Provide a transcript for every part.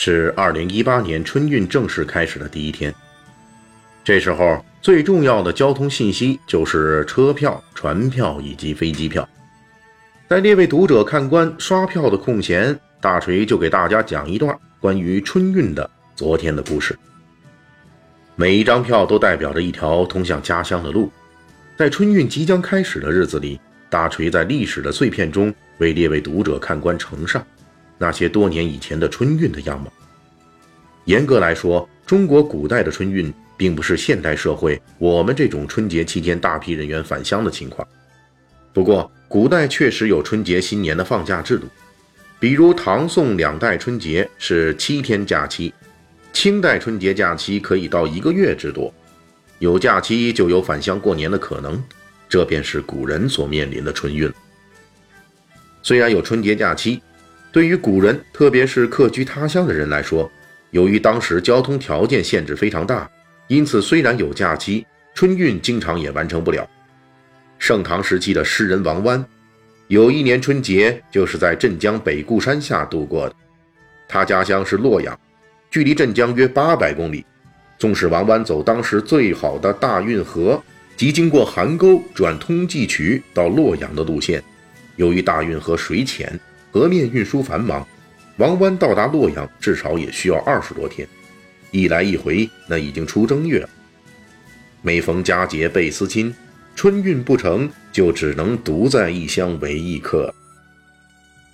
是二零一八年春运正式开始的第一天。这时候最重要的交通信息就是车票、船票以及飞机票。在列位读者看官刷票的空闲，大锤就给大家讲一段关于春运的昨天的故事。每一张票都代表着一条通向家乡的路。在春运即将开始的日子里，大锤在历史的碎片中为列位读者看官呈上。那些多年以前的春运的样貌。严格来说，中国古代的春运并不是现代社会我们这种春节期间大批人员返乡的情况。不过，古代确实有春节、新年的放假制度，比如唐宋两代春节是七天假期，清代春节假期可以到一个月之多。有假期就有返乡过年的可能，这便是古人所面临的春运。虽然有春节假期。对于古人，特别是客居他乡的人来说，由于当时交通条件限制非常大，因此虽然有假期，春运经常也完成不了。盛唐时期的诗人王湾，有一年春节就是在镇江北固山下度过的。他家乡是洛阳，距离镇江约八百公里。纵使王湾走当时最好的大运河即经过邗沟转通济渠到洛阳的路线，由于大运河水浅。河面运输繁忙，王湾到达洛阳至少也需要二十多天，一来一回，那已经出正月了。每逢佳节倍思亲，春运不成就只能独在异乡为异客。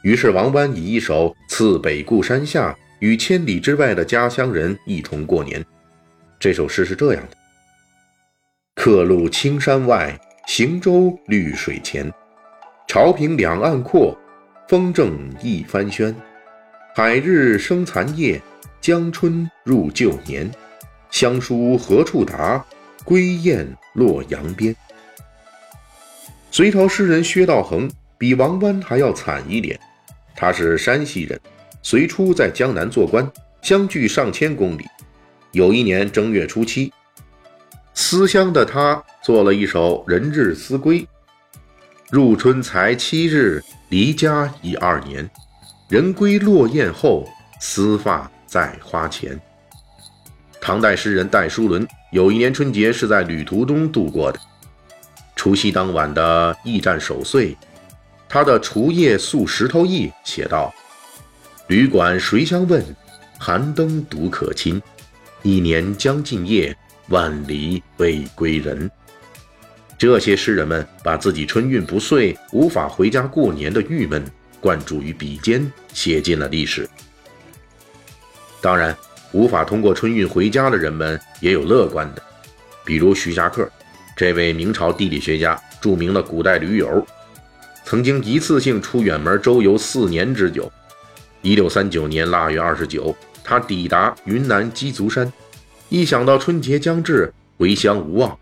于是王湾以一首《次北固山下》与千里之外的家乡人一同过年。这首诗是这样的：客路青山外，行舟绿水前，潮平两岸阔。风正一帆轩，海日生残夜，江春入旧年。乡书何处达？归雁洛阳边。隋朝诗人薛道衡比王湾还要惨一点，他是山西人，隋初在江南做官，相距上千公里。有一年正月初七，思乡的他做了一首《人日思归》。入春才七日，离家已二年。人归落雁后，丝发在花前。唐代诗人戴叔伦有一年春节是在旅途中度过的。除夕当晚的驿站守岁，他的《除夜宿石头驿》写道：“旅馆谁相问？寒灯独可亲。一年将尽夜，万里未归人。”这些诗人们把自己春运不遂、无法回家过年的郁闷灌注于笔尖，写进了历史。当然，无法通过春运回家的人们也有乐观的，比如徐霞客，这位明朝地理学家、著名的古代驴友，曾经一次性出远门周游四年之久。一六三九年腊月二十九，他抵达云南鸡足山，一想到春节将至，回乡无望。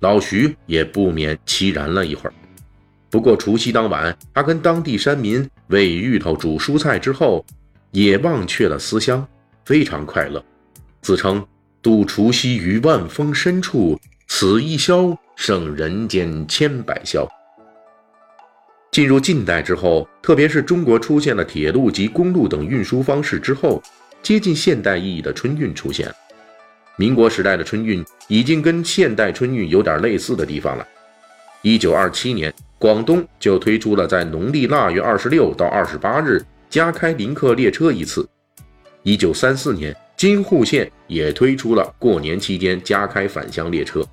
老徐也不免凄然了一会儿。不过除夕当晚，他跟当地山民喂芋头、煮蔬菜之后，也忘却了思乡，非常快乐，自称度除夕于万峰深处，此一宵胜人间千百宵。进入近代之后，特别是中国出现了铁路及公路等运输方式之后，接近现代意义的春运出现。民国时代的春运已经跟现代春运有点类似的地方了。一九二七年，广东就推出了在农历腊月二十六到二十八日加开临客列车一次。一九三四年，京沪线也推出了过年期间加开返乡列车。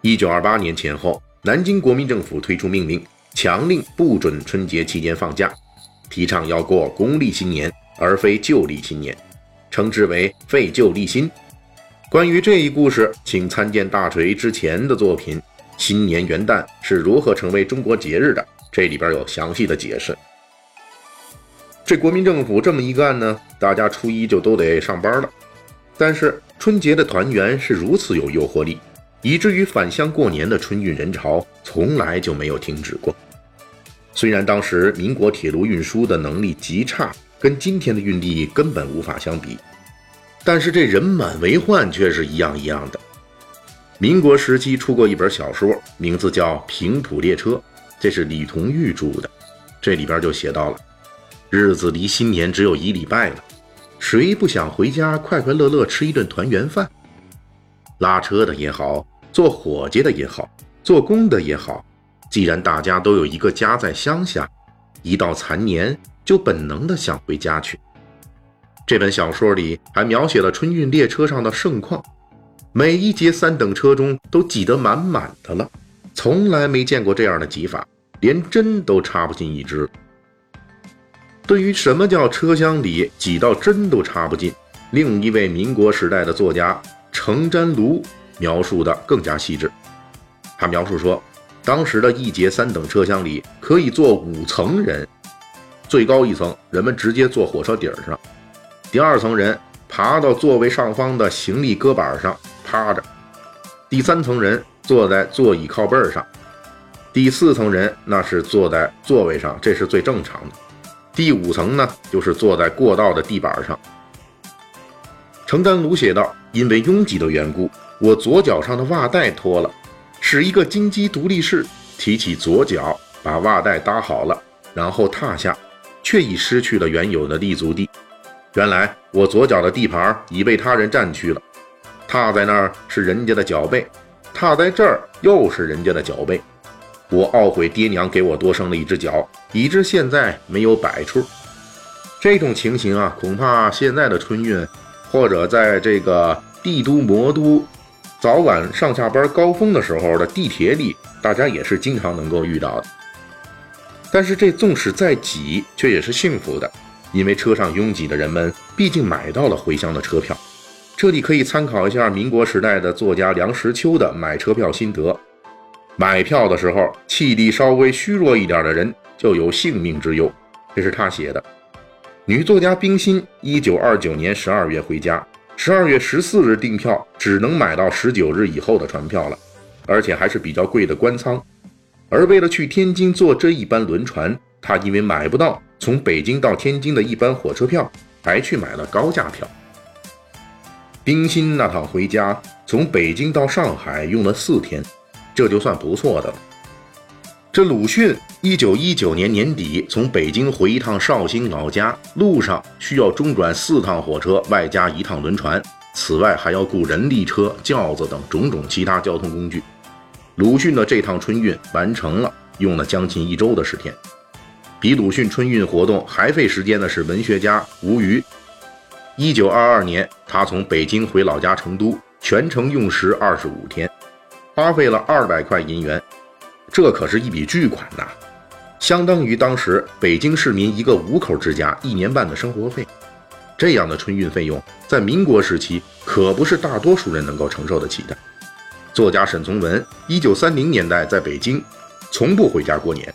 一九二八年前后，南京国民政府推出命令，强令不准春节期间放假，提倡要过公历新年而非旧历新年。称之为废旧立新。关于这一故事，请参见大锤之前的作品《新年元旦是如何成为中国节日的》，这里边有详细的解释。这国民政府这么一干呢，大家初一就都得上班了。但是春节的团圆是如此有诱惑力，以至于返乡过年的春运人潮从来就没有停止过。虽然当时民国铁路运输的能力极差，跟今天的运力根本无法相比，但是这人满为患却是一样一样的。民国时期出过一本小说，名字叫《平埔列车》，这是李同玉著的。这里边就写到了，日子离新年只有一礼拜了，谁不想回家快快乐乐吃一顿团圆饭？拉车的也好，做伙计的也好，做工的也好，既然大家都有一个家在乡下，一到残年就本能的想回家去。这本小说里还描写了春运列车上的盛况。每一节三等车中都挤得满满的了，从来没见过这样的挤法，连针都插不进一支。对于什么叫车厢里挤到针都插不进，另一位民国时代的作家程占庐描述的更加细致。他描述说，当时的一节三等车厢里可以坐五层人，最高一层人们直接坐火车底儿上，第二层人爬到座位上方的行李搁板上。趴着，第三层人坐在座椅靠背上，第四层人那是坐在座位上，这是最正常的。第五层呢，就是坐在过道的地板上。程丹鲁写道：“因为拥挤的缘故，我左脚上的袜带脱了，使一个金鸡独立式，提起左脚，把袜带搭好了，然后踏下，却已失去了原有的立足地。原来我左脚的地盘已被他人占去了。”踏在那儿是人家的脚背，踏在这儿又是人家的脚背。我懊悔爹娘给我多生了一只脚，以致现在没有摆处。这种情形啊，恐怕现在的春运，或者在这个帝都魔都早晚上下班高峰的时候的地铁里，大家也是经常能够遇到的。但是这纵使再挤，却也是幸福的，因为车上拥挤的人们毕竟买到了回乡的车票。这里可以参考一下民国时代的作家梁实秋的买车票心得。买票的时候，气力稍微虚弱一点的人就有性命之忧，这是他写的。女作家冰心，一九二九年十二月回家，十二月十四日订票，只能买到十九日以后的船票了，而且还是比较贵的官舱。而为了去天津坐这一班轮船，她因为买不到从北京到天津的一班火车票，还去买了高价票。冰心那趟回家，从北京到上海用了四天，这就算不错的了。这鲁迅一九一九年年底从北京回一趟绍兴老家，路上需要中转四趟火车，外加一趟轮船，此外还要雇人力车、轿子等种种其他交通工具。鲁迅的这趟春运完成了，用了将近一周的时间。比鲁迅春运活动还费时间的是文学家吴虞。一九二二年，他从北京回老家成都，全程用时二十五天，花费了二百块银元，这可是一笔巨款呐，相当于当时北京市民一个五口之家一年半的生活费。这样的春运费用，在民国时期可不是大多数人能够承受得起的。作家沈从文，一九三零年代在北京，从不回家过年。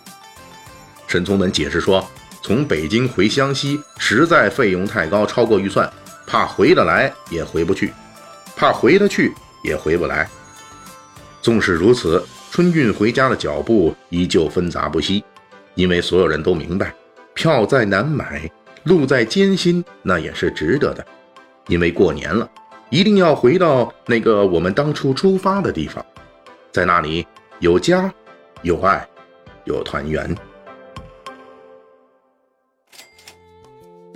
沈从文解释说。从北京回湘西，实在费用太高，超过预算，怕回得来也回不去，怕回得去也回不来。纵使如此，春运回家的脚步依旧纷杂不息，因为所有人都明白，票再难买，路再艰辛，那也是值得的。因为过年了，一定要回到那个我们当初出发的地方，在那里有家，有爱，有团圆。